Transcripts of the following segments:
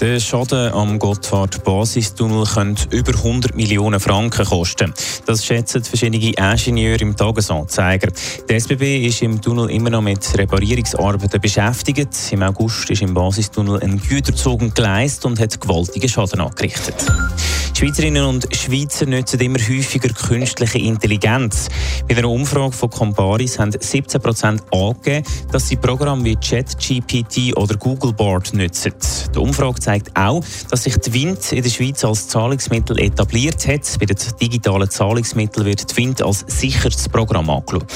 Der Schaden am Gotthard-Basistunnel könnte über 100 Millionen Franken kosten. Das schätzen verschiedene Ingenieure im Tagesanzeiger. Der SBB ist im Tunnel immer noch mit Reparierungsarbeiten beschäftigt. Im August ist im Basistunnel ein Güterzug geleist und hat gewaltigen Schaden angerichtet. Schweizerinnen und Schweizer nutzen immer häufiger künstliche Intelligenz. Bei einer Umfrage von Comparis haben 17% angegeben, dass sie Programme wie ChatGPT oder Google Board nutzen. Die Umfrage zeigt auch, dass sich die Wind in der Schweiz als Zahlungsmittel etabliert hat. Bei den digitalen Zahlungsmitteln wird die Wind als sicherstes Programm angeschaut.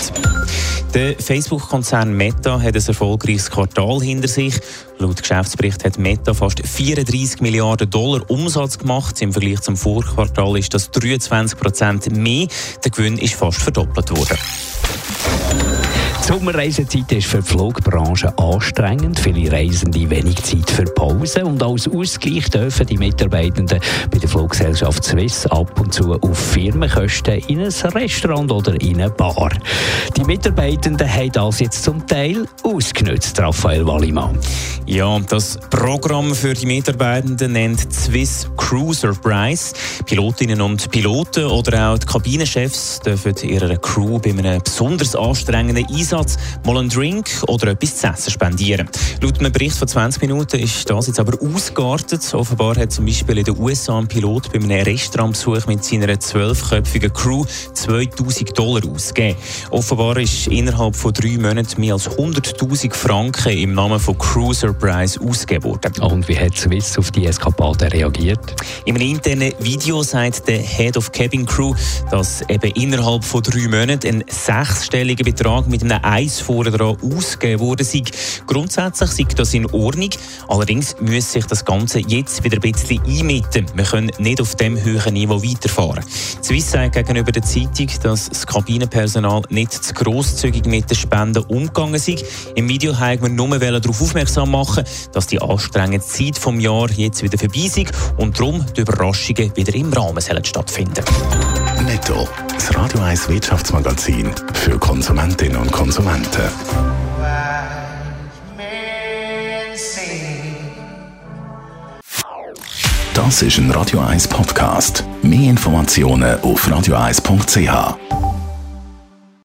Der Facebook-Konzern Meta hat ein erfolgreiches Quartal hinter sich. Laut Geschäftsbericht hat Meta fast 34 Milliarden Dollar Umsatz gemacht. Im Vergleich zum Vorquartal ist das 23 Prozent mehr. Der Gewinn ist fast verdoppelt worden. Die Sommerreisezeit ist für die Flugbranche anstrengend. Viele Reisende wenig Zeit für Pause. Und als Ausgleich dürfen die Mitarbeitenden bei der Fluggesellschaft Swiss ab und zu auf Firmenkosten in ein Restaurant oder in eine Bar. Die Mitarbeitenden haben das jetzt zum Teil ausgenutzt, Raphael Wallimann. Ja, das Programm für die Mitarbeitenden nennt Swiss Cruiser Prize. Pilotinnen und Piloten oder auch die Kabinenchefs dürfen ihrer Crew bei einem besonders anstrengenden Einsatz mal einen Drink oder etwas zu essen spendieren. Laut einem Bericht von 20 Minuten ist das jetzt aber ausgeartet. Offenbar hat zum Beispiel in den USA ein Pilot bei einem Restaurantbesuch mit seiner zwölfköpfigen Crew 2000 Dollar ausgegeben. Offenbar ist innerhalb von drei Monaten mehr als 100.000 Franken im Namen von Cruiser Prize ausgegeben worden. Und wie hat Swiss auf die Eskapade reagiert? In einem internen Video sagt der Head of Cabin Crew, dass eben innerhalb von drei Monaten ein sechsstelliger Betrag mit einem Eis vorne dran ausgegeben wurde. Sei. Grundsätzlich sei das in Ordnung, allerdings müsse sich das Ganze jetzt wieder ein bisschen einmitten. Wir können nicht auf dem höheren Niveau weiterfahren. Swiss sagt gegenüber der Zeitung, dass das Kabinenpersonal nicht zu grosszügig mit den Spenden umgegangen sei. Im Video haben wir nur darauf aufmerksam machen, dass die anstrengende Zeit vom Jahr jetzt wieder vorbei ist und darum die Überraschungen wieder im Rahmen sollen stattfinden. Netto, das Radio 1 Wirtschaftsmagazin für Konsumentinnen und Konsumenten. Das ist ein Radio 1 Podcast. Mehr Informationen auf radio1.ch.